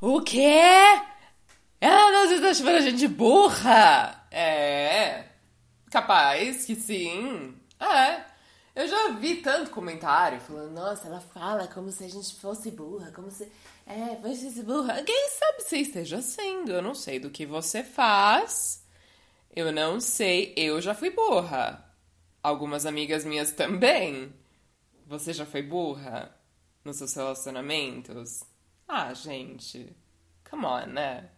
O quê? Ah, não, você tá chamando a gente de burra? É. Capaz que sim. É. Eu já vi tanto comentário falando, nossa, ela fala como se a gente fosse burra, como se. É, fosse burra. Quem sabe você esteja sendo? Eu não sei do que você faz. Eu não sei. Eu já fui burra. Algumas amigas minhas também. Você já foi burra nos seus relacionamentos? Ah, gente. Come on, né?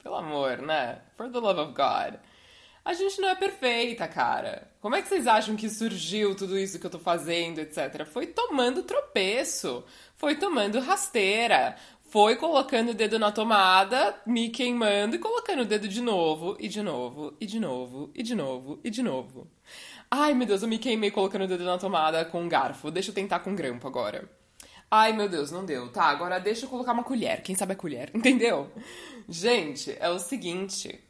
Pelo amor, né? For the love of God. A gente não é perfeita, cara. Como é que vocês acham que surgiu tudo isso que eu tô fazendo, etc? Foi tomando tropeço, foi tomando rasteira, foi colocando o dedo na tomada, me queimando e colocando o dedo de novo, e de novo, e de novo, e de novo, e de novo. Ai, meu Deus, eu me queimei colocando o dedo na tomada com um garfo. Deixa eu tentar com grampo agora. Ai, meu Deus, não deu. Tá, agora deixa eu colocar uma colher. Quem sabe a colher, entendeu? Gente, é o seguinte.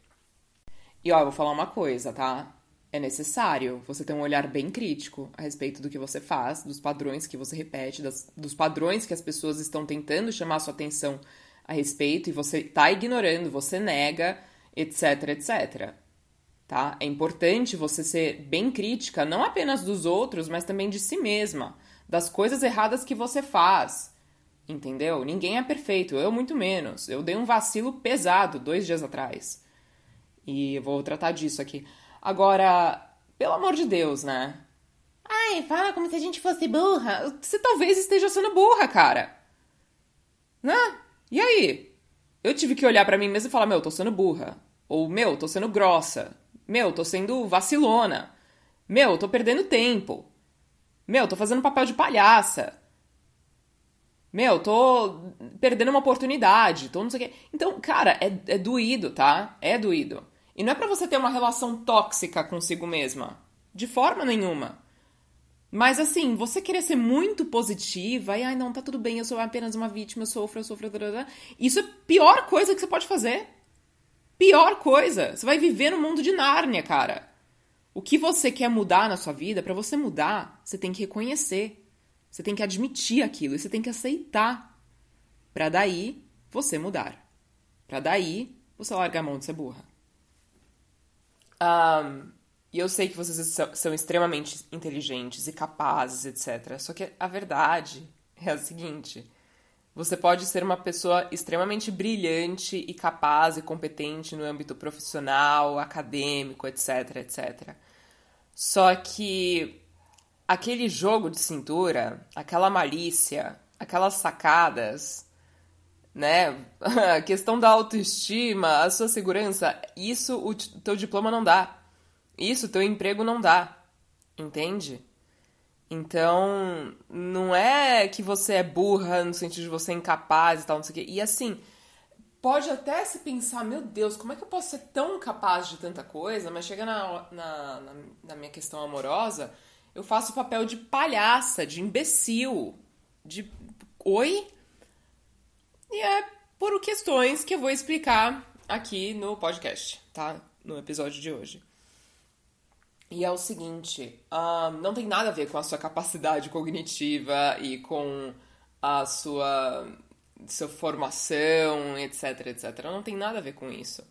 E ó, eu vou falar uma coisa, tá? É necessário você ter um olhar bem crítico a respeito do que você faz, dos padrões que você repete, das, dos padrões que as pessoas estão tentando chamar sua atenção a respeito e você tá ignorando, você nega, etc, etc. Tá? É importante você ser bem crítica, não apenas dos outros, mas também de si mesma, das coisas erradas que você faz. Entendeu? Ninguém é perfeito, eu muito menos. Eu dei um vacilo pesado dois dias atrás. E vou tratar disso aqui. Agora, pelo amor de Deus, né? Ai, fala como se a gente fosse burra. Você talvez esteja sendo burra, cara. Né? E aí? Eu tive que olhar para mim mesmo e falar: meu, tô sendo burra. Ou, meu, tô sendo grossa. Meu, tô sendo vacilona. Meu, tô perdendo tempo. Meu, tô fazendo papel de palhaça. Meu, tô perdendo uma oportunidade, tô não sei o quê. Então, cara, é, é doído, tá? É doído. E não é para você ter uma relação tóxica consigo mesma. De forma nenhuma. Mas assim, você querer ser muito positiva e, ai, não, tá tudo bem, eu sou apenas uma vítima, eu sofro, eu sofro, isso é a pior coisa que você pode fazer. Pior coisa. Você vai viver no mundo de Nárnia, cara. O que você quer mudar na sua vida, para você mudar, você tem que reconhecer. Você tem que admitir aquilo e você tem que aceitar. Para daí você mudar. Para daí você largar a mão de ser burra. Um, e eu sei que vocês são, são extremamente inteligentes e capazes, etc. Só que a verdade é a seguinte: você pode ser uma pessoa extremamente brilhante e capaz e competente no âmbito profissional, acadêmico, etc, etc. Só que aquele jogo de cintura, aquela malícia, aquelas sacadas, né? A questão da autoestima, a sua segurança, isso o teu diploma não dá. Isso o teu emprego não dá. Entende? Então, não é que você é burra no sentido de você é incapaz e tal, não sei o quê. E assim, pode até se pensar, meu Deus, como é que eu posso ser tão capaz de tanta coisa? Mas chega na, na, na, na minha questão amorosa, eu faço o papel de palhaça, de imbecil, de oi? E é por questões que eu vou explicar aqui no podcast, tá? No episódio de hoje. E é o seguinte, um, não tem nada a ver com a sua capacidade cognitiva e com a sua, sua formação, etc, etc. Não tem nada a ver com isso.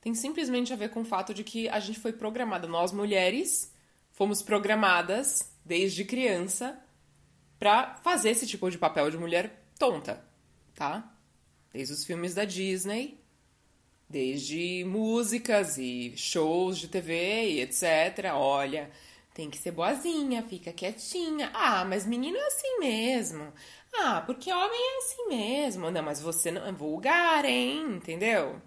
Tem simplesmente a ver com o fato de que a gente foi programada, nós mulheres fomos programadas desde criança para fazer esse tipo de papel de mulher tonta, tá? Desde os filmes da Disney Desde músicas e shows de TV e etc. Olha, tem que ser boazinha, fica quietinha. Ah, mas menino é assim mesmo. Ah, porque homem é assim mesmo. Não, mas você não é vulgar, hein? Entendeu?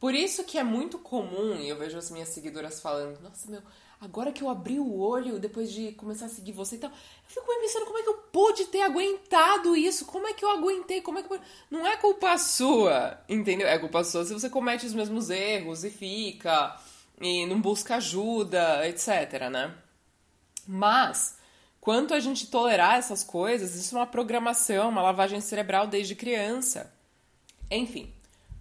Por isso que é muito comum, e eu vejo as minhas seguidoras falando, nossa, meu, agora que eu abri o olho depois de começar a seguir você e tal, eu fico pensando como é que eu pude ter aguentado isso, como é que eu aguentei, como é que. Não é culpa sua, entendeu? É culpa sua se você comete os mesmos erros e fica, e não busca ajuda, etc, né? Mas, quanto a gente tolerar essas coisas, isso é uma programação, uma lavagem cerebral desde criança. Enfim,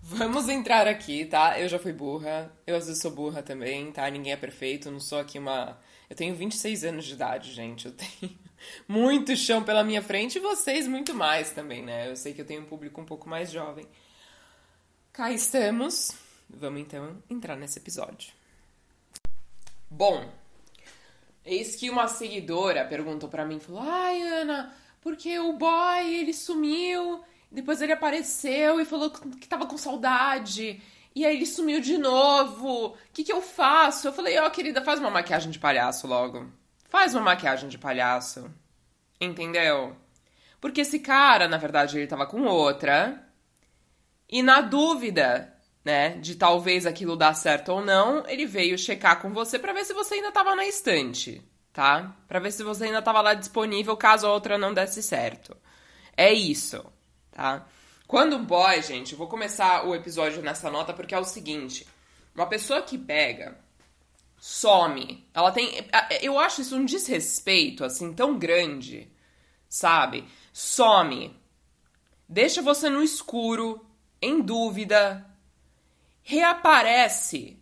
Vamos entrar aqui, tá? Eu já fui burra, eu às vezes sou burra também, tá? Ninguém é perfeito, não sou aqui uma. Eu tenho 26 anos de idade, gente. Eu tenho. muito chão pela minha frente e vocês muito mais também, né? Eu sei que eu tenho um público um pouco mais jovem. Cá estamos. Vamos então entrar nesse episódio. Bom, eis que uma seguidora perguntou para mim, falou: "Ai, Ana, porque o boy, ele sumiu, depois ele apareceu e falou que tava com saudade. E aí ele sumiu de novo. O que, que eu faço? Eu falei, ó, oh, querida, faz uma maquiagem de palhaço logo. Faz uma maquiagem de palhaço. Entendeu? Porque esse cara, na verdade, ele tava com outra. E na dúvida, né, de talvez aquilo dar certo ou não, ele veio checar com você para ver se você ainda tava na estante, tá? Para ver se você ainda tava lá disponível caso a outra não desse certo. É isso, tá? Quando um boy, gente, vou começar o episódio nessa nota porque é o seguinte: uma pessoa que pega, some, ela tem. Eu acho isso um desrespeito, assim, tão grande, sabe? Some, deixa você no escuro, em dúvida, reaparece.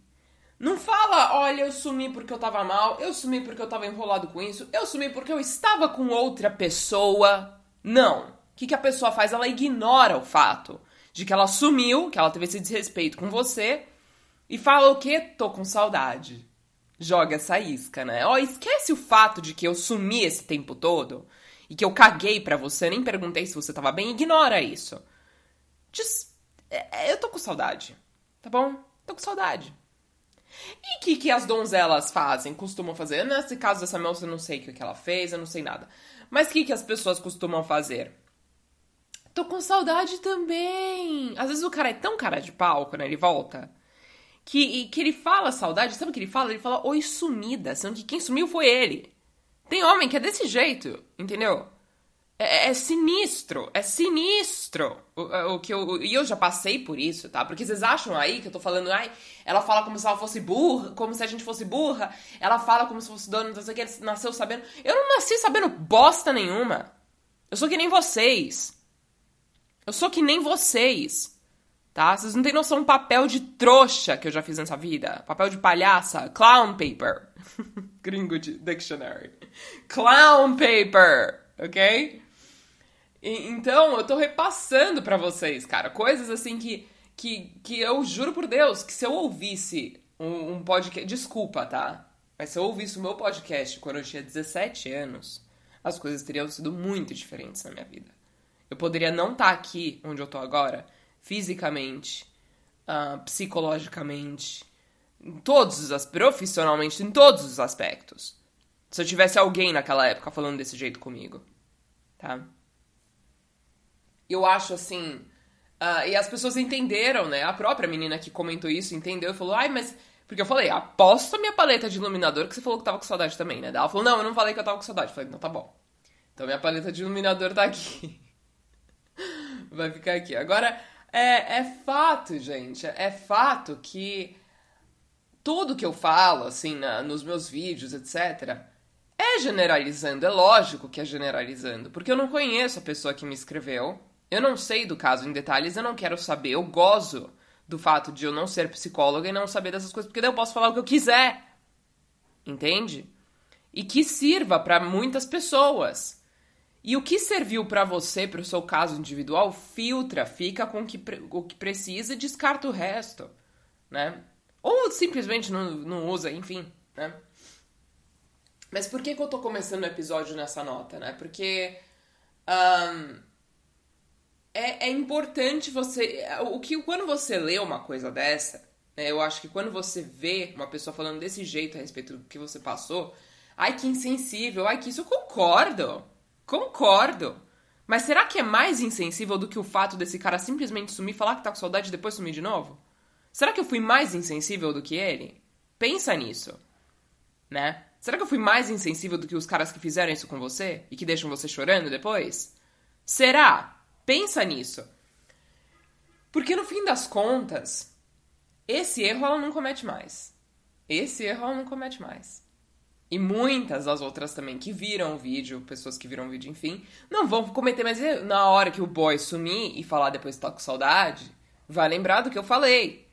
Não fala, olha, eu sumi porque eu tava mal, eu sumi porque eu tava enrolado com isso, eu sumi porque eu estava com outra pessoa. Não que, que a pessoa faz? Ela ignora o fato de que ela sumiu, que ela teve esse desrespeito com você, e fala o quê? Tô com saudade. Joga essa isca, né? Ó, esquece o fato de que eu sumi esse tempo todo e que eu caguei para você, nem perguntei se você tava bem, ignora isso. Diz, é, é, eu tô com saudade, tá bom? Tô com saudade. E o que, que as donzelas fazem, costumam fazer? Nesse caso dessa moça, eu não sei o que, que ela fez, eu não sei nada. Mas o que, que as pessoas costumam fazer? Tô com saudade também. Às vezes o cara é tão cara de pau quando ele volta. Que, que ele fala saudade, sabe o que ele fala? Ele fala oi sumida, sendo que quem sumiu foi ele. Tem homem que é desse jeito, entendeu? É, é sinistro, é sinistro o, é, o que eu. E eu já passei por isso, tá? Porque vocês acham aí que eu tô falando, ai, ela fala como se ela fosse burra, como se a gente fosse burra, ela fala como se fosse dona, não sei o que, nasceu sabendo. Eu não nasci sabendo bosta nenhuma. Eu sou que nem vocês. Eu sou que nem vocês, tá? Vocês não têm noção do papel de trouxa que eu já fiz nessa vida. Papel de palhaça. Clown paper. Gringo de dictionary. Clown paper, ok? E, então, eu tô repassando para vocês, cara, coisas assim que, que, que eu juro por Deus que se eu ouvisse um, um podcast. Desculpa, tá? Mas se eu ouvisse o meu podcast quando eu tinha 17 anos, as coisas teriam sido muito diferentes na minha vida. Eu poderia não estar tá aqui onde eu tô agora, fisicamente, uh, psicologicamente, em todos os profissionalmente, em todos os aspectos. Se eu tivesse alguém naquela época falando desse jeito comigo, tá? Eu acho assim. Uh, e as pessoas entenderam, né? A própria menina que comentou isso entendeu e falou: ai, mas. Porque eu falei, aposto a minha paleta de iluminador que você falou que tava com saudade também, né? Ela falou, não, eu não falei que eu tava com saudade. Eu falei, não, tá bom. Então minha paleta de iluminador tá aqui. Vai ficar aqui. Agora, é, é fato, gente, é fato que tudo que eu falo, assim, na, nos meus vídeos, etc., é generalizando. É lógico que é generalizando, porque eu não conheço a pessoa que me escreveu, eu não sei do caso em detalhes, eu não quero saber, eu gozo do fato de eu não ser psicóloga e não saber dessas coisas, porque daí eu posso falar o que eu quiser. Entende? E que sirva para muitas pessoas. E o que serviu para você, para o seu caso individual, filtra, fica com o que, o que precisa e descarta o resto, né? Ou simplesmente não, não usa, enfim, né? Mas por que, que eu tô começando o episódio nessa nota, né? Porque um, é, é importante você... O que quando você lê uma coisa dessa, né, eu acho que quando você vê uma pessoa falando desse jeito a respeito do que você passou, ai que insensível, ai que isso eu concordo, Concordo. Mas será que é mais insensível do que o fato desse cara simplesmente sumir, falar que tá com saudade e depois sumir de novo? Será que eu fui mais insensível do que ele? Pensa nisso. Né? Será que eu fui mais insensível do que os caras que fizeram isso com você e que deixam você chorando depois? Será? Pensa nisso. Porque no fim das contas, esse erro ela não comete mais. Esse erro ela não comete mais e muitas das outras também que viram o vídeo, pessoas que viram o vídeo, enfim, não vão cometer mais na hora que o boy sumir e falar depois que tá com saudade, vai lembrar do que eu falei.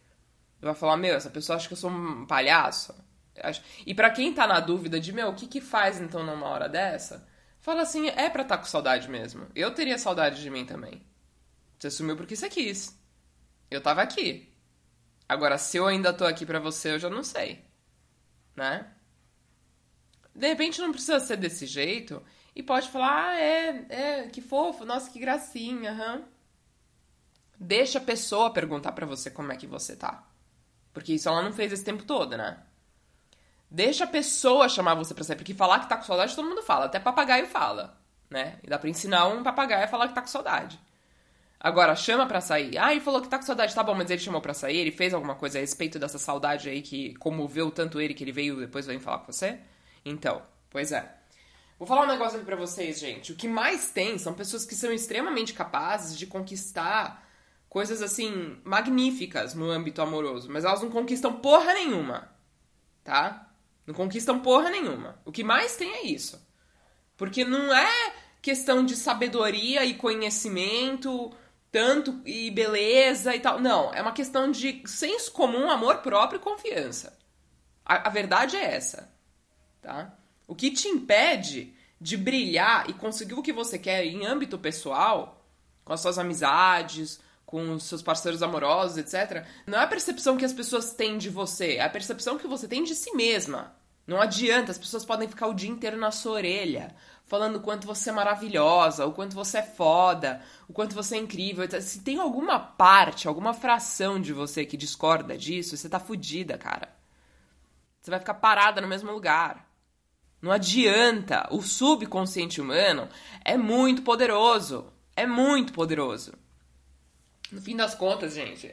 Vai falar, meu, essa pessoa acha que eu sou um palhaço. E para quem tá na dúvida de, meu, o que que faz então numa hora dessa? Fala assim, é pra tá com saudade mesmo. Eu teria saudade de mim também. Você sumiu porque você quis. Eu tava aqui. Agora, se eu ainda tô aqui pra você, eu já não sei. Né? De repente não precisa ser desse jeito. E pode falar, ah, é, é, que fofo, nossa, que gracinha, aham. Deixa a pessoa perguntar para você como é que você tá. Porque isso ela não fez esse tempo todo, né? Deixa a pessoa chamar você pra sair, porque falar que tá com saudade todo mundo fala, até papagaio fala, né? E dá pra ensinar um papagaio a falar que tá com saudade. Agora, chama pra sair. Ah, ele falou que tá com saudade, tá bom, mas ele chamou pra sair, ele fez alguma coisa a respeito dessa saudade aí que comoveu tanto ele que ele veio depois vem falar com você? Então, pois é. Vou falar um negócio aqui pra vocês, gente. O que mais tem são pessoas que são extremamente capazes de conquistar coisas assim magníficas no âmbito amoroso, mas elas não conquistam porra nenhuma, tá? Não conquistam porra nenhuma. O que mais tem é isso. Porque não é questão de sabedoria e conhecimento, tanto e beleza e tal. Não, é uma questão de senso comum, amor próprio e confiança. A, a verdade é essa, tá? O que te impede de brilhar e conseguir o que você quer em âmbito pessoal, com as suas amizades, com os seus parceiros amorosos, etc., não é a percepção que as pessoas têm de você, é a percepção que você tem de si mesma. Não adianta, as pessoas podem ficar o dia inteiro na sua orelha, falando o quanto você é maravilhosa, o quanto você é foda, o quanto você é incrível. Se tem alguma parte, alguma fração de você que discorda disso, você tá fudida, cara. Você vai ficar parada no mesmo lugar. Não adianta. O subconsciente humano é muito poderoso. É muito poderoso. No fim das contas, gente,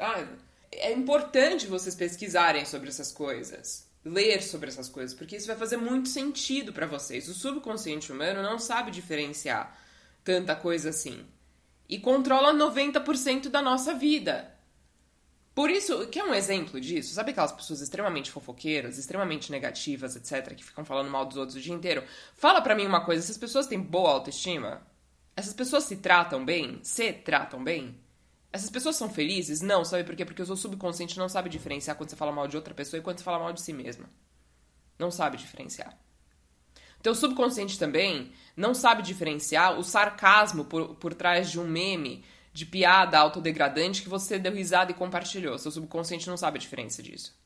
é importante vocês pesquisarem sobre essas coisas, ler sobre essas coisas, porque isso vai fazer muito sentido para vocês. O subconsciente humano não sabe diferenciar tanta coisa assim e controla 90% da nossa vida. Por isso, que é um exemplo disso? Sabe aquelas pessoas extremamente fofoqueiras, extremamente negativas, etc, que ficam falando mal dos outros o dia inteiro? Fala para mim uma coisa, essas pessoas têm boa autoestima? Essas pessoas se tratam bem? Se tratam bem? Essas pessoas são felizes? Não, sabe por quê? Porque o seu subconsciente não sabe diferenciar quando você fala mal de outra pessoa e quando você fala mal de si mesma. Não sabe diferenciar. Teu subconsciente também não sabe diferenciar o sarcasmo por, por trás de um meme de piada autodegradante que você deu risada e compartilhou. Seu subconsciente não sabe a diferença disso.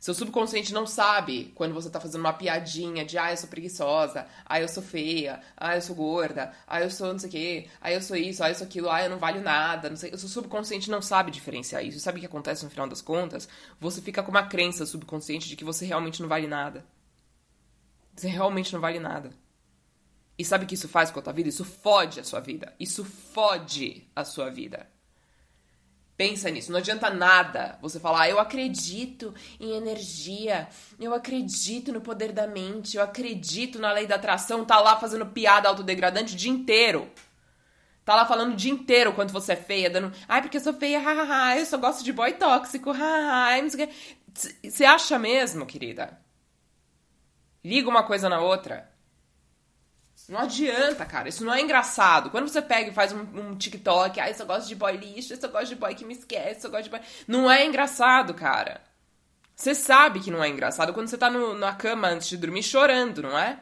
Seu subconsciente não sabe quando você tá fazendo uma piadinha de ah, eu sou preguiçosa, ah, eu sou feia, ah, eu sou gorda, ah, eu sou não sei o quê, ah, eu sou isso, ah, eu sou aquilo, ah, eu não valho nada, não sei. O seu subconsciente não sabe diferenciar isso. Sabe o que acontece no final das contas? Você fica com uma crença subconsciente de que você realmente não vale nada. Você realmente não vale nada. E sabe o que isso faz com a tua vida? Isso fode a sua vida. Isso fode a sua vida. Pensa nisso, não adianta nada você falar, ah, eu acredito em energia, eu acredito no poder da mente, eu acredito na lei da atração, tá lá fazendo piada autodegradante o dia inteiro. Tá lá falando o dia inteiro quanto você é feia, dando. Ai, porque eu sou feia, hahaha, eu só gosto de boy tóxico, hahaha, não sei o que. Você acha mesmo, querida? Liga uma coisa na outra. Não adianta, cara. Isso não é engraçado. Quando você pega e faz um, um TikTok, ah, eu só gosto de boy lixo, eu só gosto de boy que me esquece, eu só gosto de boy. Não é engraçado, cara. Você sabe que não é engraçado quando você tá no, na cama antes de dormir chorando, não é?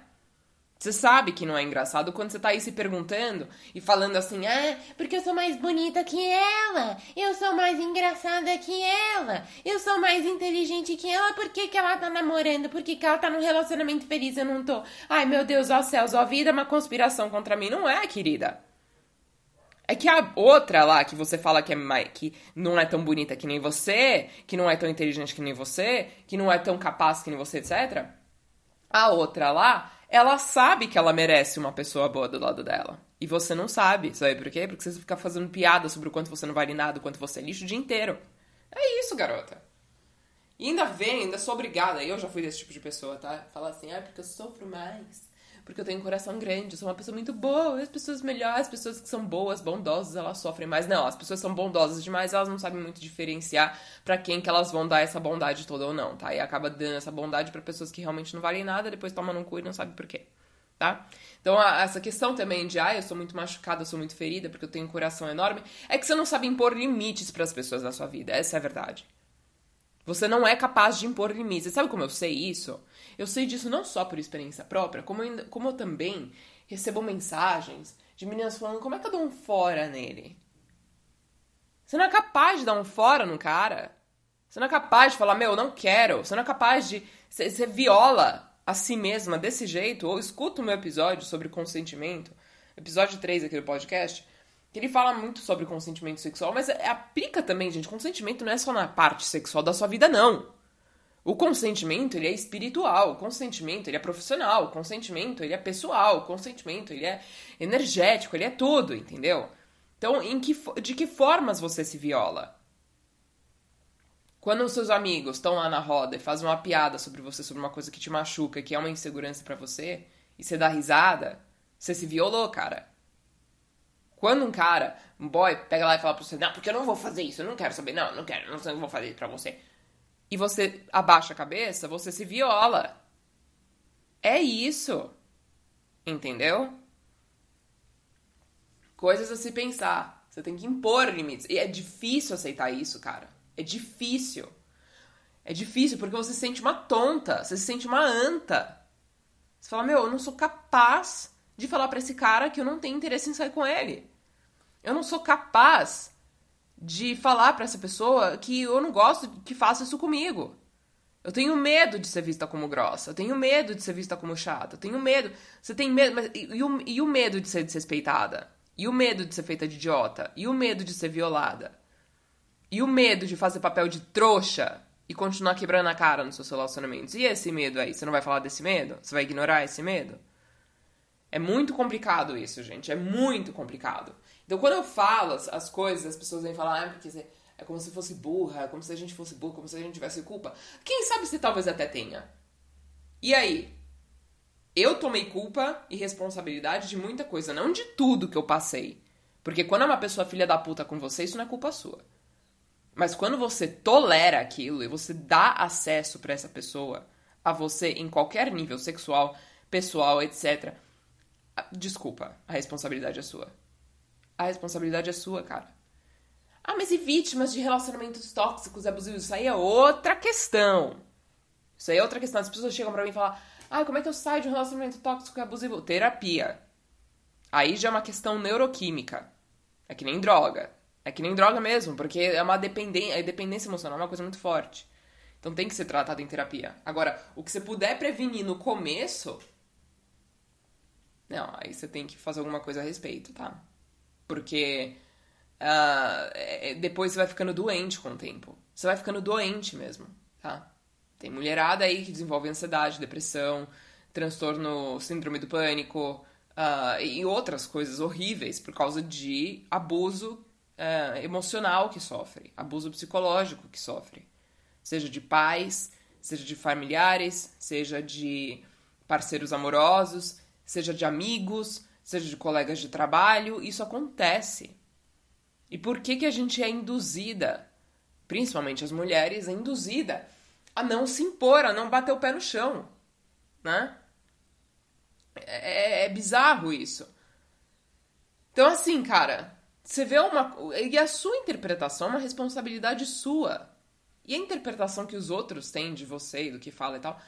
Você sabe que não é engraçado quando você tá aí se perguntando e falando assim: ah, porque eu sou mais bonita que ela, eu sou mais engraçada que ela, eu sou mais inteligente que ela, por que, que ela tá namorando? Por que, que ela tá num relacionamento feliz eu não tô? Ai meu Deus, ó céus, ó vida, uma conspiração contra mim. Não é, querida. É que a outra lá, que você fala que, é mais, que não é tão bonita que nem você, que não é tão inteligente que nem você, que não é tão capaz que nem você, etc. A outra lá ela sabe que ela merece uma pessoa boa do lado dela. E você não sabe. Sabe por quê? Porque você fica fazendo piada sobre o quanto você não vale nada, o quanto você é lixo o dia inteiro. É isso, garota. E ainda vem, ainda sou obrigada. Eu já fui desse tipo de pessoa, tá? Falar assim, ah, porque eu sofro mais porque eu tenho um coração grande, eu sou uma pessoa muito boa, as pessoas melhores, as pessoas que são boas, bondosas, elas sofrem mais. Não, as pessoas são bondosas demais, elas não sabem muito diferenciar para quem que elas vão dar essa bondade toda ou não, tá? E acaba dando essa bondade para pessoas que realmente não valem nada, depois toma no cu e não sabe por quê. Tá? Então, a, essa questão também de, ah, eu sou muito machucada, eu sou muito ferida porque eu tenho um coração enorme, é que você não sabe impor limites para as pessoas na sua vida. Essa é a verdade. Você não é capaz de impor limites. Sabe como eu sei isso? Eu sei disso não só por experiência própria, como, como eu também recebo mensagens de meninas falando como é que eu dou um fora nele. Você não é capaz de dar um fora no cara. Você não é capaz de falar, meu, não quero. Você não é capaz de. Você, você viola a si mesma desse jeito. Ou escuta o meu episódio sobre consentimento, episódio 3 aqui do podcast, que ele fala muito sobre consentimento sexual, mas é, aplica também, gente. Consentimento não é só na parte sexual da sua vida, não. O consentimento, ele é espiritual, o consentimento, ele é profissional, o consentimento, ele é pessoal, o consentimento, ele é energético, ele é tudo, entendeu? Então, em que, de que formas você se viola? Quando os seus amigos estão lá na roda e fazem uma piada sobre você, sobre uma coisa que te machuca, que é uma insegurança para você, e você dá risada, você se violou, cara. Quando um cara, um boy, pega lá e fala pra você, não, porque eu não vou fazer isso, eu não quero saber, não, não quero, não, não vou fazer isso pra você. E você abaixa a cabeça, você se viola. É isso. Entendeu? Coisas a se pensar. Você tem que impor limites. E é difícil aceitar isso, cara. É difícil. É difícil porque você se sente uma tonta, você se sente uma anta. Você fala, meu, eu não sou capaz de falar para esse cara que eu não tenho interesse em sair com ele. Eu não sou capaz de falar para essa pessoa que eu não gosto que faça isso comigo. Eu tenho medo de ser vista como grossa. Eu tenho medo de ser vista como chata. Eu tenho medo. Você tem medo. Mas, e, e, o, e o medo de ser desrespeitada? E o medo de ser feita de idiota? E o medo de ser violada? E o medo de fazer papel de trouxa e continuar quebrando a cara nos seus relacionamentos? E esse medo aí? Você não vai falar desse medo? Você vai ignorar esse medo? É muito complicado isso, gente. É muito complicado. Então, quando eu falo as, as coisas, as pessoas vêm falar, ah, porque é como se fosse burra, é como se a gente fosse burra, como se a gente tivesse culpa. Quem sabe se talvez até tenha. E aí? Eu tomei culpa e responsabilidade de muita coisa, não de tudo que eu passei. Porque quando é uma pessoa filha da puta com você, isso não é culpa sua. Mas quando você tolera aquilo e você dá acesso para essa pessoa, a você em qualquer nível sexual, pessoal, etc. Desculpa, a responsabilidade é sua. A responsabilidade é sua, cara. Ah, mas e vítimas de relacionamentos tóxicos, abusivos? Isso aí é outra questão. Isso aí é outra questão. As pessoas chegam pra mim e falam: Ah, como é que eu saio de um relacionamento tóxico e abusivo? Terapia. Aí já é uma questão neuroquímica. É que nem droga. É que nem droga mesmo, porque é uma dependência, a dependência emocional é uma coisa muito forte. Então tem que ser tratado em terapia. Agora, o que você puder prevenir no começo. Não, aí você tem que fazer alguma coisa a respeito, tá? Porque uh, depois você vai ficando doente com o tempo. Você vai ficando doente mesmo, tá? Tem mulherada aí que desenvolve ansiedade, depressão, transtorno, síndrome do pânico uh, e outras coisas horríveis por causa de abuso uh, emocional que sofre, abuso psicológico que sofre. Seja de pais, seja de familiares, seja de parceiros amorosos, seja de amigos, seja de colegas de trabalho, isso acontece. E por que, que a gente é induzida, principalmente as mulheres, é induzida a não se impor, a não bater o pé no chão, né? É, é, é bizarro isso. Então, assim, cara, você vê uma. E a sua interpretação é uma responsabilidade sua. E a interpretação que os outros têm de você e do que fala e tal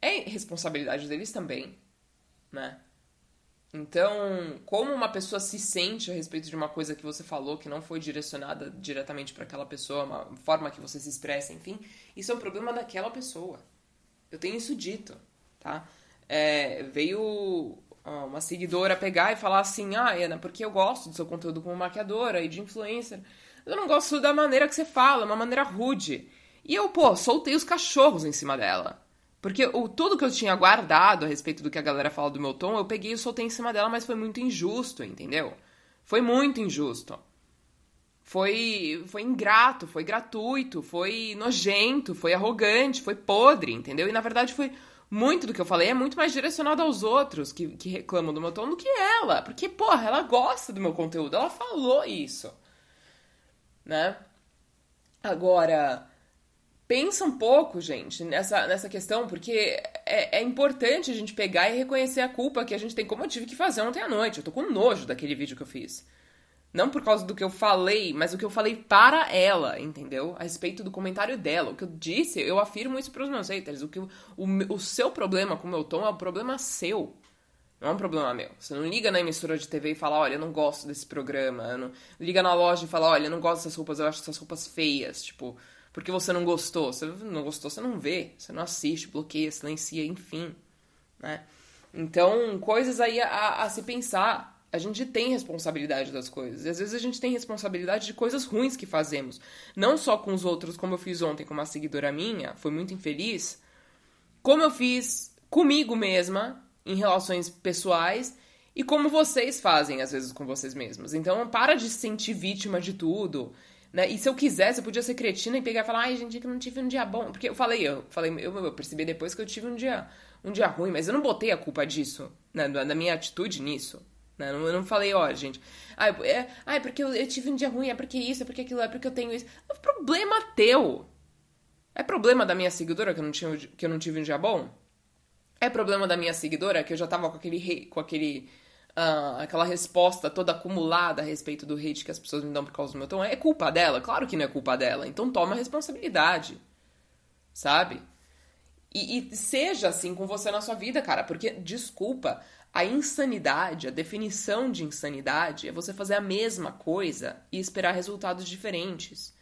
é responsabilidade deles também, né? Então, como uma pessoa se sente a respeito de uma coisa que você falou que não foi direcionada diretamente para aquela pessoa, uma forma que você se expressa, enfim, isso é um problema daquela pessoa. Eu tenho isso dito, tá? É, veio uma seguidora pegar e falar assim: Ah, Ana, porque eu gosto do seu conteúdo como maquiadora e de influencer. Eu não gosto da maneira que você fala, uma maneira rude. E eu, pô, soltei os cachorros em cima dela. Porque o, tudo que eu tinha guardado a respeito do que a galera fala do meu tom, eu peguei e soltei em cima dela, mas foi muito injusto, entendeu? Foi muito injusto. Foi, foi ingrato, foi gratuito, foi nojento, foi arrogante, foi podre, entendeu? E na verdade foi muito do que eu falei é muito mais direcionado aos outros que, que reclamam do meu tom do que ela. Porque, porra, ela gosta do meu conteúdo, ela falou isso. Né? Agora, pensa um pouco, gente, nessa, nessa questão, porque é, é, importante a gente pegar e reconhecer a culpa que a gente tem, como eu tive que fazer ontem à noite. Eu tô com nojo daquele vídeo que eu fiz. Não por causa do que eu falei, mas o que eu falei para ela, entendeu? A respeito do comentário dela. O que eu disse, eu afirmo isso pros meus haters. O, que, o, o seu problema com o meu tom é o problema seu. Não é um problema meu. Você não liga na emissora de TV e fala, olha, eu não gosto desse programa. Não... Liga na loja e fala, olha, eu não gosto dessas roupas, eu acho essas roupas feias. Tipo, porque você não gostou. Você não gostou, você não vê. Você não assiste, bloqueia, silencia, enfim. Né? Então, coisas aí a, a se pensar. A gente tem responsabilidade das coisas. E às vezes a gente tem responsabilidade de coisas ruins que fazemos. Não só com os outros, como eu fiz ontem com uma seguidora minha, foi muito infeliz. Como eu fiz comigo mesma, em relações pessoais e como vocês fazem às vezes com vocês mesmos. Então, para de se sentir vítima de tudo. Né? E se eu quisesse, eu podia ser cretina e pegar e falar, ai, gente, é que eu não tive um dia bom. Porque eu falei, eu falei, eu, eu percebi depois que eu tive um dia, um dia ruim, mas eu não botei a culpa disso, né? da minha atitude nisso. Né? Eu não falei, ó, gente, ai, é, ai porque eu, eu, tive um dia ruim, é porque isso, é porque aquilo, é porque eu tenho isso. É problema teu. É problema da minha seguidora que eu não, tinha, que eu não tive um dia bom? É problema da minha seguidora que eu já tava com aquele com aquele uh, aquela resposta toda acumulada a respeito do hate que as pessoas me dão por causa do meu tom. É culpa dela? Claro que não é culpa dela. Então toma responsabilidade. Sabe? E, e seja assim com você na sua vida, cara, porque desculpa, a insanidade, a definição de insanidade é você fazer a mesma coisa e esperar resultados diferentes.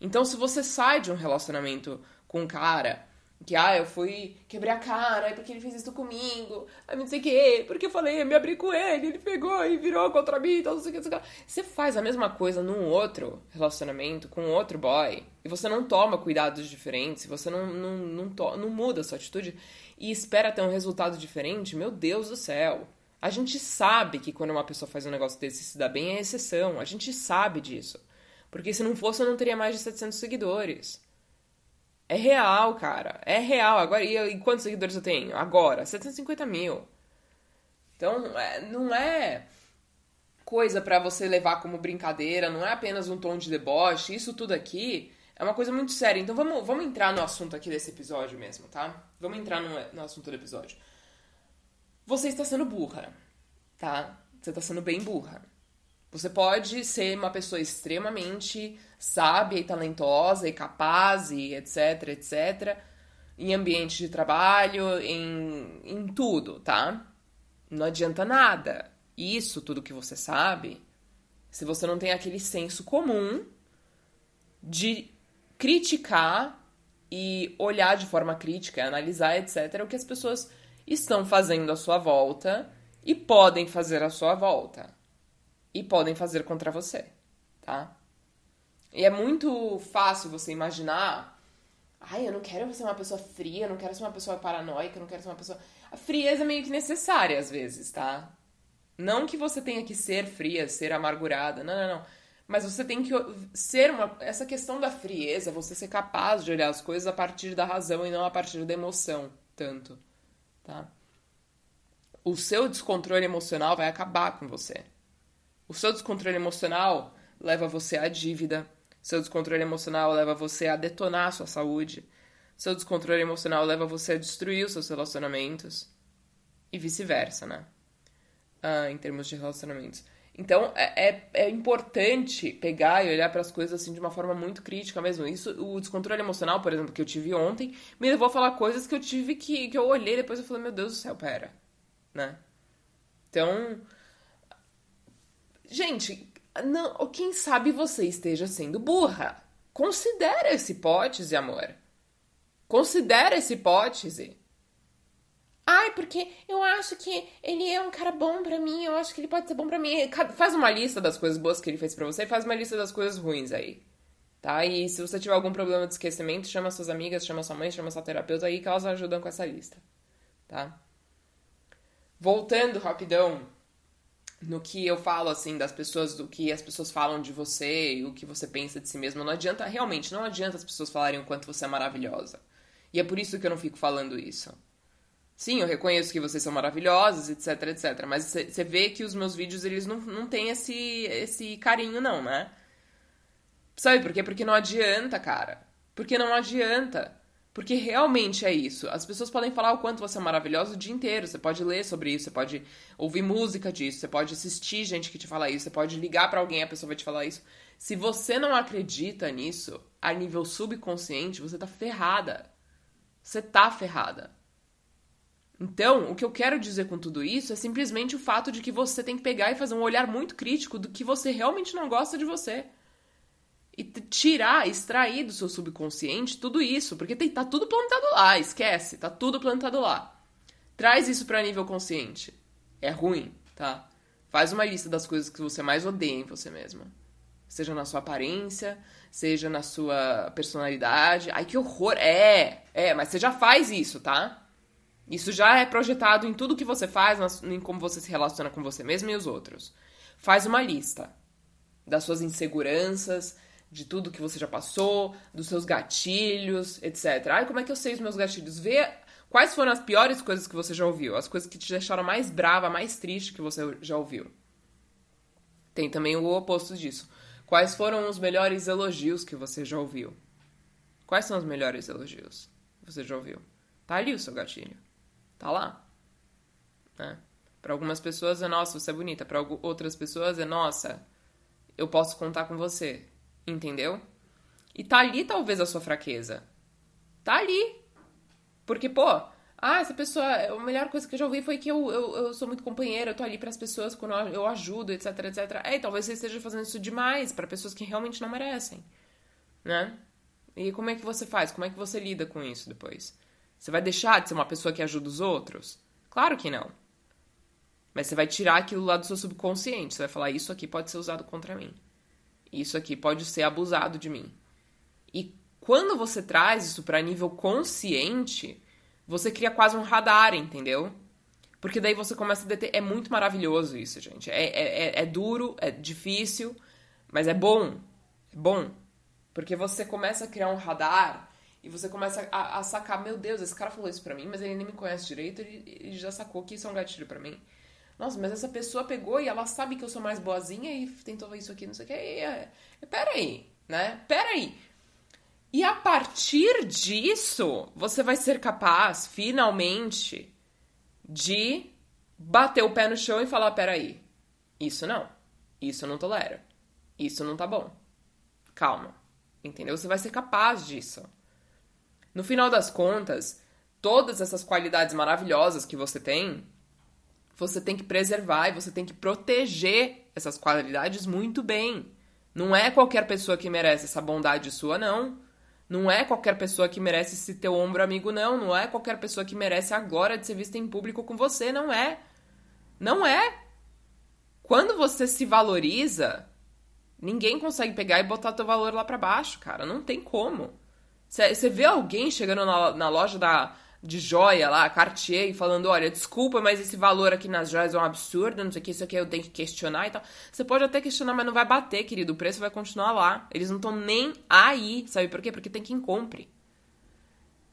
Então, se você sai de um relacionamento com um cara que, ah, eu fui, quebrei a cara, porque ele fez isso comigo, aí não sei o quê, porque eu falei, eu me abri com ele, ele pegou e virou contra mim, então não sei o que, não sei o que. Você faz a mesma coisa num outro relacionamento, com outro boy, e você não toma cuidados diferentes, você não, não, não, to não muda a sua atitude e espera ter um resultado diferente, meu Deus do céu. A gente sabe que quando uma pessoa faz um negócio desse e se dá bem é exceção, a gente sabe disso. Porque se não fosse, eu não teria mais de 700 seguidores. É real, cara. É real. Agora, e, e quantos seguidores eu tenho? Agora, 750 mil. Então, é, não é coisa para você levar como brincadeira, não é apenas um tom de deboche. Isso tudo aqui é uma coisa muito séria. Então, vamos, vamos entrar no assunto aqui desse episódio mesmo, tá? Vamos entrar no, no assunto do episódio. Você está sendo burra, tá? Você está sendo bem burra. Você pode ser uma pessoa extremamente sábia e talentosa e capaz e etc, etc, em ambiente de trabalho, em, em tudo, tá? Não adianta nada. Isso, tudo que você sabe, se você não tem aquele senso comum de criticar e olhar de forma crítica, analisar, etc., o que as pessoas estão fazendo à sua volta e podem fazer à sua volta. E podem fazer contra você, tá? E é muito fácil você imaginar. Ai, eu não quero ser uma pessoa fria, eu não quero ser uma pessoa paranoica, eu não quero ser uma pessoa. A frieza é meio que necessária às vezes, tá? Não que você tenha que ser fria, ser amargurada, não, não, não. Mas você tem que ser uma. Essa questão da frieza, você ser capaz de olhar as coisas a partir da razão e não a partir da emoção, tanto, tá? O seu descontrole emocional vai acabar com você. O seu descontrole emocional leva você à dívida, seu descontrole emocional leva você a detonar sua saúde. Seu descontrole emocional leva você a destruir os seus relacionamentos. E vice-versa, né? Ah, em termos de relacionamentos. Então, é, é, é importante pegar e olhar para as coisas assim de uma forma muito crítica mesmo. Isso, o descontrole emocional, por exemplo, que eu tive ontem, me levou a falar coisas que eu tive que, que eu olhei e depois eu falei, meu Deus do céu, pera, né? Então, gente, não, quem sabe você esteja sendo burra. Considera essa hipótese, amor. Considera essa hipótese. Ai, porque eu acho que ele é um cara bom para mim, eu acho que ele pode ser bom para mim. Faz uma lista das coisas boas que ele fez para você e faz uma lista das coisas ruins aí. Tá? E se você tiver algum problema de esquecimento, chama suas amigas, chama sua mãe, chama sua terapeuta aí que elas ajudam com essa lista. Tá? Voltando rapidão no que eu falo, assim, das pessoas, do que as pessoas falam de você e o que você pensa de si mesmo. Não adianta, realmente, não adianta as pessoas falarem o quanto você é maravilhosa. E é por isso que eu não fico falando isso. Sim, eu reconheço que vocês são maravilhosos, etc, etc. Mas você vê que os meus vídeos, eles não, não têm esse, esse carinho, não, né? Sabe por quê? Porque não adianta, cara. Porque não adianta. Porque realmente é isso. As pessoas podem falar o quanto você é maravilhosa o dia inteiro. Você pode ler sobre isso, você pode ouvir música disso, você pode assistir gente que te fala isso, você pode ligar para alguém, a pessoa vai te falar isso. Se você não acredita nisso, a nível subconsciente, você tá ferrada. Você tá ferrada. Então, o que eu quero dizer com tudo isso é simplesmente o fato de que você tem que pegar e fazer um olhar muito crítico do que você realmente não gosta de você. E tirar, extrair do seu subconsciente tudo isso, porque tem, tá tudo plantado lá, esquece, tá tudo plantado lá. Traz isso para nível consciente. É ruim, tá? Faz uma lista das coisas que você mais odeia em você mesma. Seja na sua aparência, seja na sua personalidade. Ai, que horror! É, é, mas você já faz isso, tá? Isso já é projetado em tudo que você faz, em como você se relaciona com você mesmo e os outros. Faz uma lista das suas inseguranças, de tudo que você já passou, dos seus gatilhos, etc. Ai, como é que eu sei os meus gatilhos? Vê quais foram as piores coisas que você já ouviu, as coisas que te deixaram mais brava, mais triste que você já ouviu. Tem também o oposto disso. Quais foram os melhores elogios que você já ouviu? Quais são os melhores elogios que você já ouviu? Tá ali o seu gatilho. Tá lá. Né? Para algumas pessoas é nossa, você é bonita. Para outras pessoas é nossa, eu posso contar com você. Entendeu? E tá ali talvez a sua fraqueza. Tá ali. Porque, pô, ah, essa pessoa, a melhor coisa que eu já ouvi foi que eu, eu, eu sou muito companheira, eu tô ali para as pessoas quando eu ajudo, etc, etc. É, talvez você esteja fazendo isso demais para pessoas que realmente não merecem, né? E como é que você faz? Como é que você lida com isso depois? Você vai deixar de ser uma pessoa que ajuda os outros? Claro que não. Mas você vai tirar aquilo lá do seu subconsciente. Você vai falar: Isso aqui pode ser usado contra mim. Isso aqui pode ser abusado de mim. E quando você traz isso para nível consciente, você cria quase um radar, entendeu? Porque daí você começa a deter. É muito maravilhoso isso, gente. É, é, é, é duro, é difícil, mas é bom. É bom. Porque você começa a criar um radar e você começa a, a, sacar, meu Deus, esse cara falou isso pra mim, mas ele nem me conhece direito, ele, ele já sacou que isso é um gatilho para mim. Nossa, mas essa pessoa pegou e ela sabe que eu sou mais boazinha e tentou isso aqui, não sei o que. E, é, é, peraí, né? Peraí. E a partir disso, você vai ser capaz, finalmente, de bater o pé no chão e falar: peraí, isso não. Isso eu não tolero. Isso não tá bom. Calma. Entendeu? Você vai ser capaz disso. No final das contas, todas essas qualidades maravilhosas que você tem, você tem que preservar e você tem que proteger essas qualidades muito bem. Não é qualquer pessoa que merece essa bondade sua, não. Não é qualquer pessoa que merece esse teu ombro amigo, não. Não é qualquer pessoa que merece a glória de ser vista em público com você, não é. Não é. Quando você se valoriza, ninguém consegue pegar e botar teu valor lá para baixo, cara. Não tem como. Você vê alguém chegando na, na loja da, de joia lá, Cartier, falando: olha, desculpa, mas esse valor aqui nas joias é um absurdo, não sei o que, isso aqui eu tenho que questionar e tal. Você pode até questionar, mas não vai bater, querido. O preço vai continuar lá. Eles não estão nem aí. Sabe por quê? Porque tem quem compre.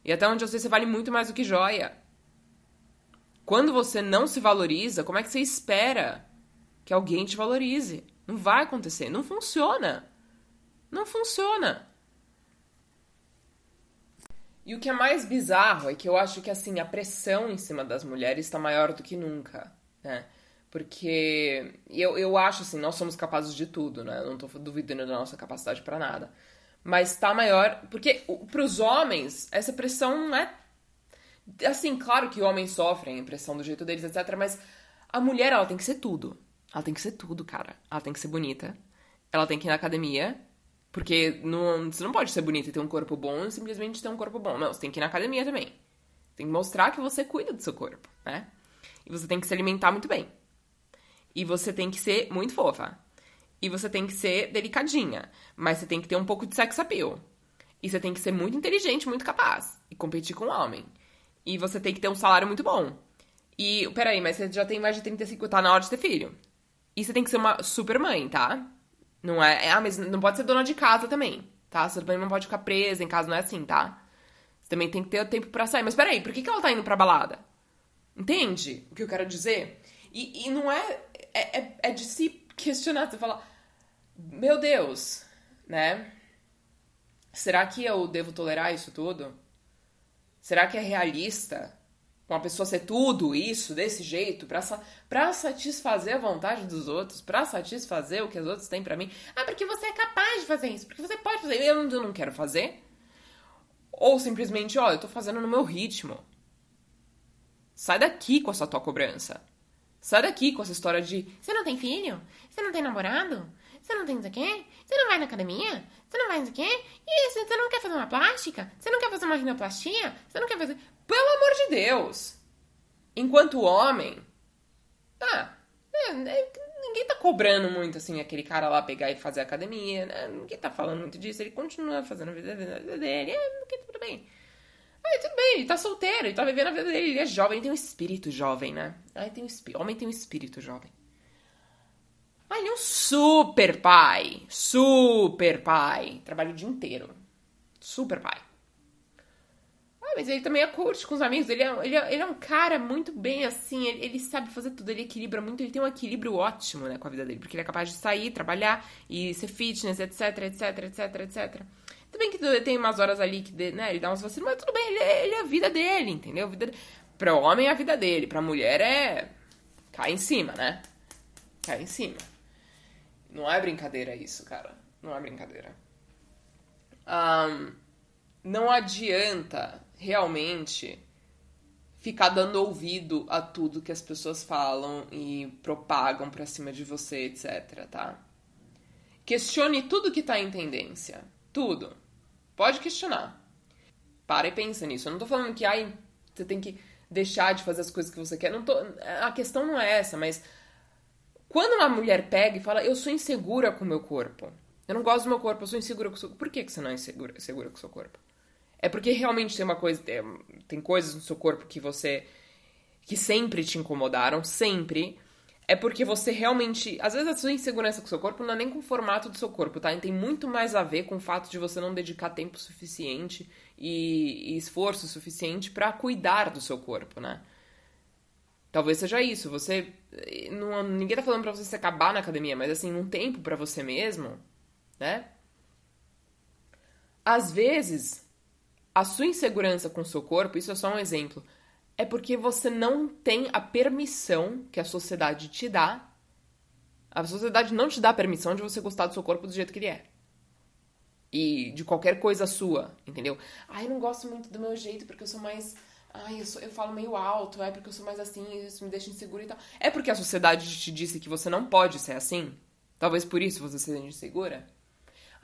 E até onde eu sei, você vale muito mais do que joia. Quando você não se valoriza, como é que você espera que alguém te valorize? Não vai acontecer. Não funciona. Não funciona. E o que é mais bizarro é que eu acho que assim a pressão em cima das mulheres está maior do que nunca, né? Porque eu, eu acho assim, nós somos capazes de tudo, né? Eu não tô duvidando da nossa capacidade para nada. Mas tá maior. Porque pros homens, essa pressão não é. Assim, claro que homens sofrem a pressão do jeito deles, etc. Mas a mulher, ela tem que ser tudo. Ela tem que ser tudo, cara. Ela tem que ser bonita. Ela tem que ir na academia. Porque não, você não pode ser bonita e ter um corpo bom e simplesmente ter um corpo bom. Não, você tem que ir na academia também. Tem que mostrar que você cuida do seu corpo, né? E você tem que se alimentar muito bem. E você tem que ser muito fofa. E você tem que ser delicadinha. Mas você tem que ter um pouco de sex appeal. E você tem que ser muito inteligente, muito capaz. E competir com um homem. E você tem que ter um salário muito bom. E, peraí, mas você já tem mais de 35, tá na hora de ter filho. E você tem que ser uma super mãe, tá? Não é, é, ah, mas não pode ser dona de casa também, tá? Você também não pode ficar presa em casa, não é assim, tá? Você também tem que ter tempo para sair. Mas peraí, por que, que ela tá indo pra balada? Entende o que eu quero dizer? E, e não é, é, é, é de se questionar, você falar, meu Deus, né? Será que eu devo tolerar isso tudo? Será que é realista uma pessoa ser tudo isso, desse jeito, pra, pra satisfazer a vontade dos outros, pra satisfazer o que os outros têm para mim. Ah, porque você é capaz de fazer isso, porque você pode fazer, eu não, eu não quero fazer. Ou simplesmente, ó, eu tô fazendo no meu ritmo. Sai daqui com essa tua cobrança. Sai daqui com essa história de você não tem filho? Você não tem namorado? Você não tem isso aqui? Você não vai na academia? Você não vai isso aqui? E você não quer fazer uma plástica? Você não quer fazer uma rinoplastia? Você não quer fazer. Pelo amor de Deus! Enquanto homem. Ah, é, é, ninguém tá cobrando muito assim aquele cara lá pegar e fazer academia, né? Ninguém tá falando muito disso. Ele continua fazendo a vida dele. É, tudo bem. Ai, tudo bem, ele tá solteiro, ele tá vivendo a vida dele, ele é jovem, ele tem um espírito jovem, né? Ai, tem um Homem tem um espírito jovem. Ai, ele é um super pai. Super pai. Trabalha o dia inteiro. Super pai. Ah, mas ele também é curte com os amigos. Ele é, ele é, ele é um cara muito bem assim. Ele, ele, sabe fazer tudo. Ele equilibra muito. Ele tem um equilíbrio ótimo, né, com a vida dele. Porque ele é capaz de sair, trabalhar e ser fitness, etc, etc, etc, etc. Bem que tem umas horas ali que né, ele dá uns vacilos, mas tudo bem, ele é, ele é a vida dele, entendeu? Vida de... Pra homem é a vida dele, pra mulher é. cai em cima, né? Cai em cima. Não é brincadeira isso, cara. Não é brincadeira. Um, não adianta realmente ficar dando ouvido a tudo que as pessoas falam e propagam pra cima de você, etc, tá? Questione tudo que tá em tendência. Tudo. Pode questionar. Para e pensa nisso. Eu não tô falando que ai, você tem que deixar de fazer as coisas que você quer. Não tô, a questão não é essa, mas quando uma mulher pega e fala, eu sou insegura com o meu corpo. Eu não gosto do meu corpo, eu sou insegura com o seu corpo. Por que, que você não é insegura, insegura com o seu corpo? É porque realmente tem uma coisa. Tem, tem coisas no seu corpo que você. que sempre te incomodaram, sempre é porque você realmente. Às vezes a sua insegurança com o seu corpo não é nem com o formato do seu corpo, tá? E tem muito mais a ver com o fato de você não dedicar tempo suficiente e, e esforço suficiente para cuidar do seu corpo, né? Talvez seja isso. Você. Não, ninguém tá falando pra você se acabar na academia, mas assim, um tempo para você mesmo, né? Às vezes, a sua insegurança com o seu corpo, isso é só um exemplo é porque você não tem a permissão que a sociedade te dá. A sociedade não te dá a permissão de você gostar do seu corpo do jeito que ele é. E de qualquer coisa sua, entendeu? Ai, eu não gosto muito do meu jeito porque eu sou mais. Ai, eu, sou, eu falo meio alto, é porque eu sou mais assim, isso me deixa insegura e tal. É porque a sociedade te disse que você não pode ser assim? Talvez por isso você seja insegura?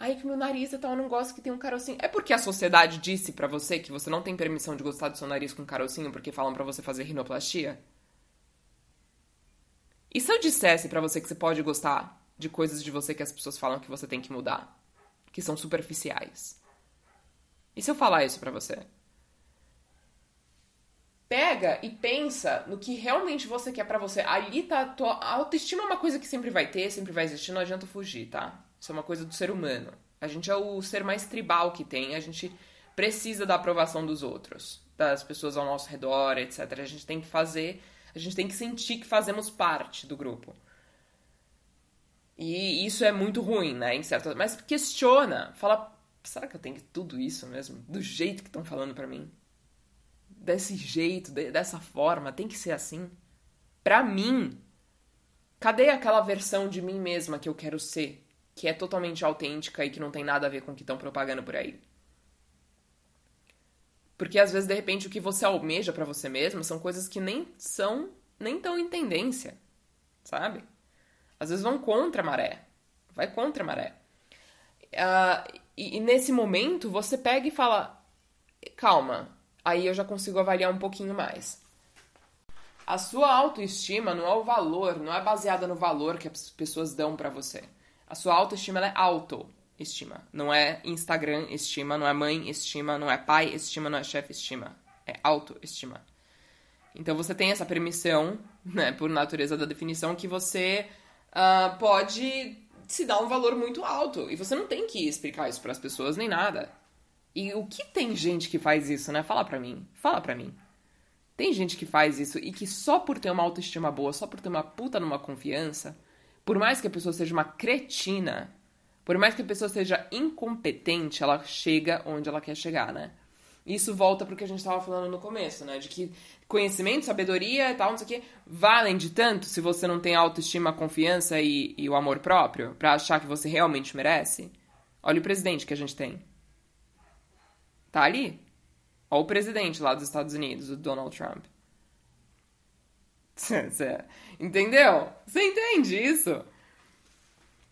Ai, que meu nariz e tal, eu não gosto que tem um carocinho. É porque a sociedade disse para você que você não tem permissão de gostar do seu nariz com carocinho porque falam para você fazer rinoplastia? E se eu dissesse para você que você pode gostar de coisas de você que as pessoas falam que você tem que mudar? Que são superficiais. E se eu falar isso para você? Pega e pensa no que realmente você quer para você. Ali tá a tua a autoestima é uma coisa que sempre vai ter, sempre vai existir, não adianta fugir, tá? Isso é uma coisa do ser humano. A gente é o ser mais tribal que tem, a gente precisa da aprovação dos outros, das pessoas ao nosso redor, etc. A gente tem que fazer, a gente tem que sentir que fazemos parte do grupo. E isso é muito ruim, né? Em certo... Mas questiona, fala, será que eu tenho tudo isso mesmo? Do jeito que estão falando para mim? Desse jeito, dessa forma, tem que ser assim? Pra mim, cadê aquela versão de mim mesma que eu quero ser? Que é totalmente autêntica e que não tem nada a ver com o que estão propagando por aí. Porque às vezes, de repente, o que você almeja para você mesmo são coisas que nem são, nem tão em tendência, sabe? Às vezes vão contra a maré. Vai contra a maré. Uh, e, e nesse momento, você pega e fala: calma, aí eu já consigo avaliar um pouquinho mais. A sua autoestima não é o valor, não é baseada no valor que as pessoas dão para você. A sua autoestima é autoestima. Não é Instagram estima, não é mãe estima, não é pai estima, não é chefe estima. É autoestima. Então você tem essa permissão, né, por natureza da definição, que você uh, pode se dar um valor muito alto. E você não tem que explicar isso para as pessoas nem nada. E o que tem gente que faz isso, né? Fala pra mim. Fala pra mim. Tem gente que faz isso e que só por ter uma autoestima boa, só por ter uma puta numa confiança, por mais que a pessoa seja uma cretina, por mais que a pessoa seja incompetente, ela chega onde ela quer chegar, né? Isso volta pro que a gente estava falando no começo, né? De que conhecimento, sabedoria e tal, não sei o quê, valem de tanto se você não tem autoestima, confiança e, e o amor próprio para achar que você realmente merece. Olha o presidente que a gente tem. Tá ali. Olha o presidente lá dos Estados Unidos, o Donald Trump. Entendeu? Você entende isso?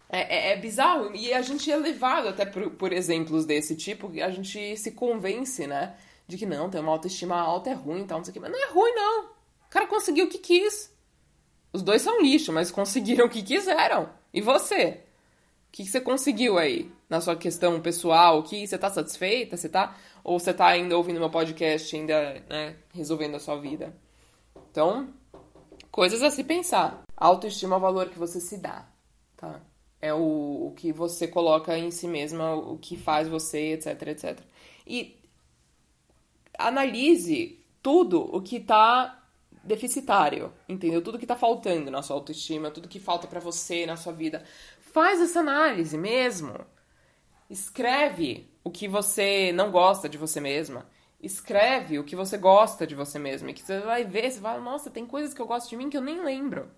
É, é, é, bizarro. E a gente é levado até por, por exemplos desse tipo, a gente se convence, né? De que não, ter uma autoestima alta é ruim tal, não sei o. Mas não é ruim, não. O cara conseguiu o que quis. Os dois são lixo, mas conseguiram o que quiseram. E você? O que você conseguiu aí na sua questão pessoal? Que você tá satisfeita? Você tá ou você tá ainda ouvindo meu podcast, ainda, né, resolvendo a sua vida? Então, coisas a se pensar. autoestima é o valor que você se dá, tá? É o, o que você coloca em si mesma, o que faz você, etc, etc. E analise tudo o que tá deficitário, entendeu? Tudo que tá faltando na sua autoestima, tudo que falta para você na sua vida. Faz essa análise mesmo. Escreve o que você não gosta de você mesma. Escreve o que você gosta de você mesma. E que você vai ver, você vai, nossa, tem coisas que eu gosto de mim que eu nem lembro.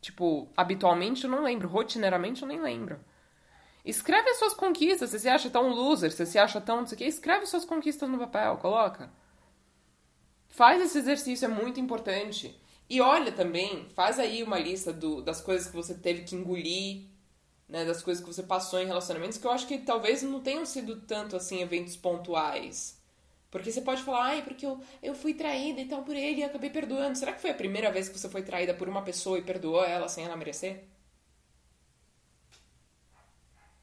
Tipo, habitualmente eu não lembro, rotineiramente eu nem lembro. Escreve as suas conquistas. Você se acha tão loser, você se acha tão não sei o quê, escreve suas conquistas no papel, coloca. Faz esse exercício, é muito importante. E olha também, faz aí uma lista do, das coisas que você teve que engolir, né, das coisas que você passou em relacionamentos, que eu acho que talvez não tenham sido tanto assim eventos pontuais. Porque você pode falar, ai, porque eu, eu fui traída então por ele e acabei perdoando. Será que foi a primeira vez que você foi traída por uma pessoa e perdoou ela sem ela merecer?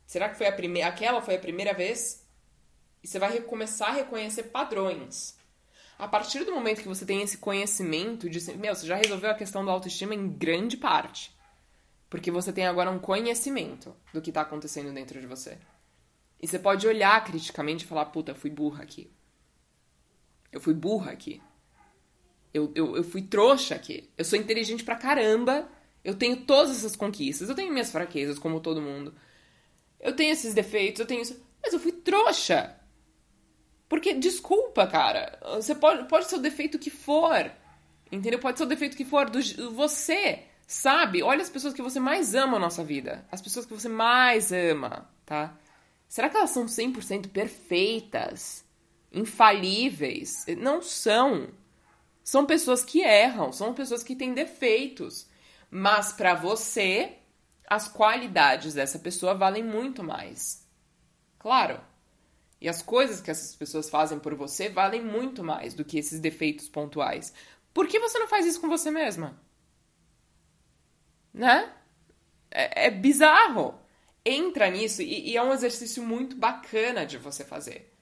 Será que foi a primeira, aquela foi a primeira vez? E você vai começar a reconhecer padrões. A partir do momento que você tem esse conhecimento de, meu, você já resolveu a questão da autoestima em grande parte. Porque você tem agora um conhecimento do que está acontecendo dentro de você. E você pode olhar criticamente e falar, puta, fui burra aqui. Eu fui burra aqui. Eu, eu, eu fui trouxa aqui. Eu sou inteligente pra caramba. Eu tenho todas essas conquistas. Eu tenho minhas fraquezas, como todo mundo. Eu tenho esses defeitos, eu tenho isso. Mas eu fui trouxa. Porque, desculpa, cara, você pode, pode ser o defeito que for, entendeu? Pode ser o defeito que for do você, sabe? Olha as pessoas que você mais ama na nossa vida, as pessoas que você mais ama, tá? Será que elas são 100% perfeitas, infalíveis? Não são. São pessoas que erram, são pessoas que têm defeitos. Mas para você, as qualidades dessa pessoa valem muito mais. Claro, e as coisas que essas pessoas fazem por você valem muito mais do que esses defeitos pontuais. Por que você não faz isso com você mesma? Né? É, é bizarro. Entra nisso e, e é um exercício muito bacana de você fazer.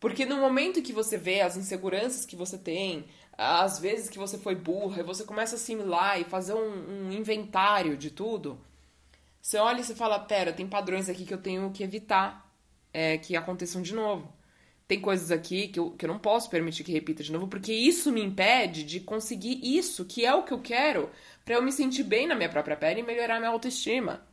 Porque no momento que você vê as inseguranças que você tem, as vezes que você foi burra, e você começa a assimilar e fazer um, um inventário de tudo, você olha e você fala: pera, tem padrões aqui que eu tenho que evitar é, que aconteçam de novo. Tem coisas aqui que eu, que eu não posso permitir que repita de novo, porque isso me impede de conseguir isso, que é o que eu quero, para eu me sentir bem na minha própria pele e melhorar minha autoestima.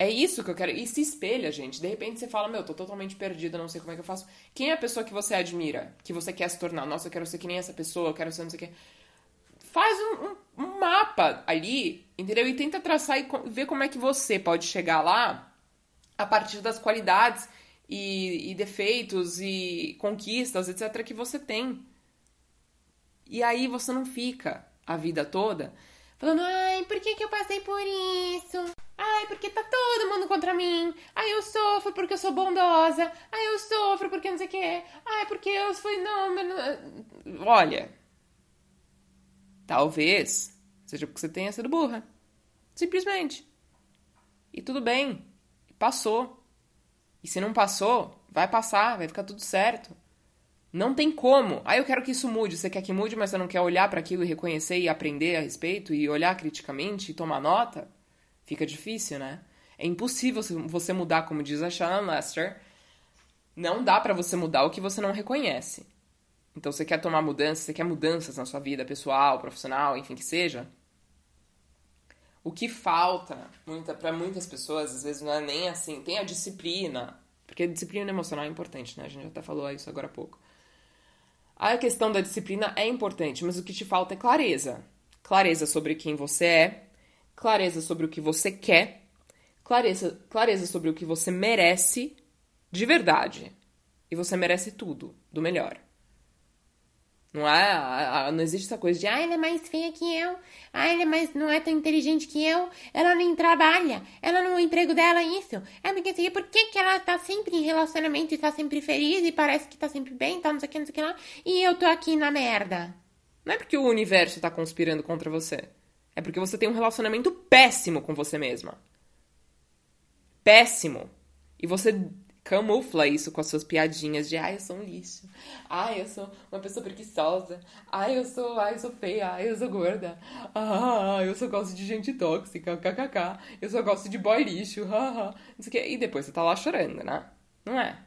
É isso que eu quero. E se espelha, gente. De repente você fala, meu, tô totalmente perdida, não sei como é que eu faço. Quem é a pessoa que você admira? Que você quer se tornar? Nossa, eu quero ser que nem essa pessoa, eu quero ser não sei o quê. Faz um, um, um mapa ali, entendeu? E tenta traçar e ver como é que você pode chegar lá a partir das qualidades e, e defeitos e conquistas, etc., que você tem. E aí você não fica a vida toda falando, ai, por que, que eu passei por isso? Ai, porque tá todo mundo contra mim. Ai, eu sofro porque eu sou bondosa. Ai, eu sofro porque não sei o que. Ai, porque eu fui. Não, não. Olha. Talvez seja porque você tenha sido burra. Simplesmente. E tudo bem passou. E se não passou, vai passar, vai ficar tudo certo. Não tem como. Ah, eu quero que isso mude. Você quer que mude, mas você não quer olhar para aquilo e reconhecer e aprender a respeito e olhar criticamente e tomar nota? Fica difícil, né? É impossível você mudar, como diz a Shannon Lester. Não dá para você mudar o que você não reconhece. Então, você quer tomar mudanças, você quer mudanças na sua vida pessoal, profissional, enfim que seja, o que falta muita, para muitas pessoas, às vezes não é nem assim, tem a disciplina, porque a disciplina emocional é importante, né? A gente até falou isso agora há pouco. A questão da disciplina é importante, mas o que te falta é clareza. Clareza sobre quem você é, clareza sobre o que você quer, clareza, clareza sobre o que você merece de verdade. E você merece tudo, do melhor. Não é? Não existe essa coisa de, ah, ela é mais feia que eu, ah, ela é mais, não é tão inteligente que eu, ela nem trabalha, ela no emprego dela isso. É porque assim, por que, que ela tá sempre em relacionamento e tá sempre feliz e parece que tá sempre bem, tal, não sei o que, não sei o que lá, e eu tô aqui na merda? Não é porque o universo tá conspirando contra você. É porque você tem um relacionamento péssimo com você mesma. Péssimo. E você camufla isso com as suas piadinhas de ai, eu sou um lixo. Ai, eu sou uma pessoa preguiçosa. Ai, eu sou, ai, eu sou feia. Ai, eu sou gorda. Ah, eu só gosto de gente tóxica. KKK. Eu só gosto de boy lixo. Haha. Não sei o que. E depois você tá lá chorando, né? Não é?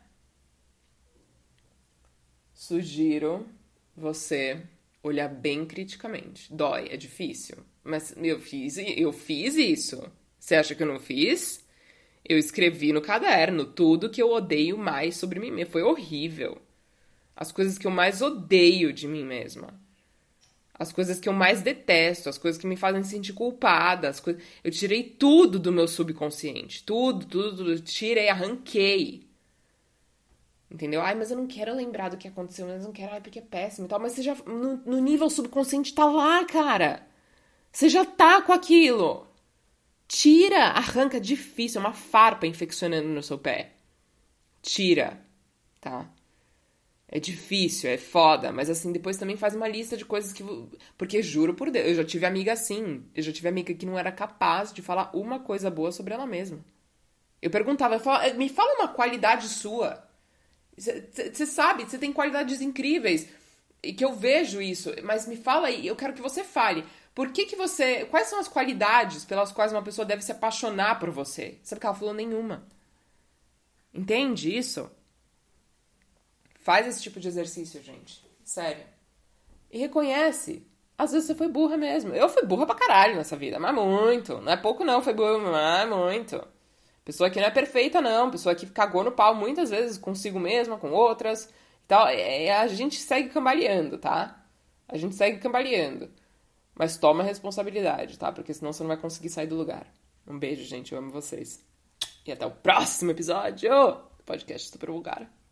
Sugiro você olhar bem criticamente. Dói, é difícil. Mas eu fiz, eu fiz isso. Você acha que eu não fiz? Eu escrevi no caderno tudo que eu odeio mais sobre mim mesma. Foi horrível. As coisas que eu mais odeio de mim mesma. As coisas que eu mais detesto, as coisas que me fazem sentir culpada, as coisas... Eu tirei tudo do meu subconsciente. Tudo, tudo, tudo. Tirei, arranquei. Entendeu? Ai, mas eu não quero lembrar do que aconteceu, mas eu não quero, ai, porque é péssimo e tal. Mas você já. No, no nível subconsciente tá lá, cara. Você já tá com aquilo. Tira, arranca, difícil, é uma farpa infeccionando no seu pé. Tira, tá? É difícil, é foda, mas assim, depois também faz uma lista de coisas que. Porque juro por Deus, eu já tive amiga assim. Eu já tive amiga que não era capaz de falar uma coisa boa sobre ela mesma. Eu perguntava, eu falava, eh, me fala uma qualidade sua. Você sabe, você tem qualidades incríveis. E que eu vejo isso, mas me fala aí, eu quero que você fale. Por que, que você. Quais são as qualidades pelas quais uma pessoa deve se apaixonar por você? Sabe que ela falou nenhuma. Entende isso? Faz esse tipo de exercício, gente. Sério. E reconhece. Às vezes você foi burra mesmo. Eu fui burra pra caralho nessa vida, mas muito. Não é pouco, não, foi burra, mas muito. Pessoa que não é perfeita, não. Pessoa que cagou no pau muitas vezes consigo mesma, com outras. Então, é, a gente segue cambaleando, tá? A gente segue cambaleando. Mas toma responsabilidade, tá? Porque senão você não vai conseguir sair do lugar. Um beijo, gente. Eu amo vocês. E até o próximo episódio do podcast Super Vulgar.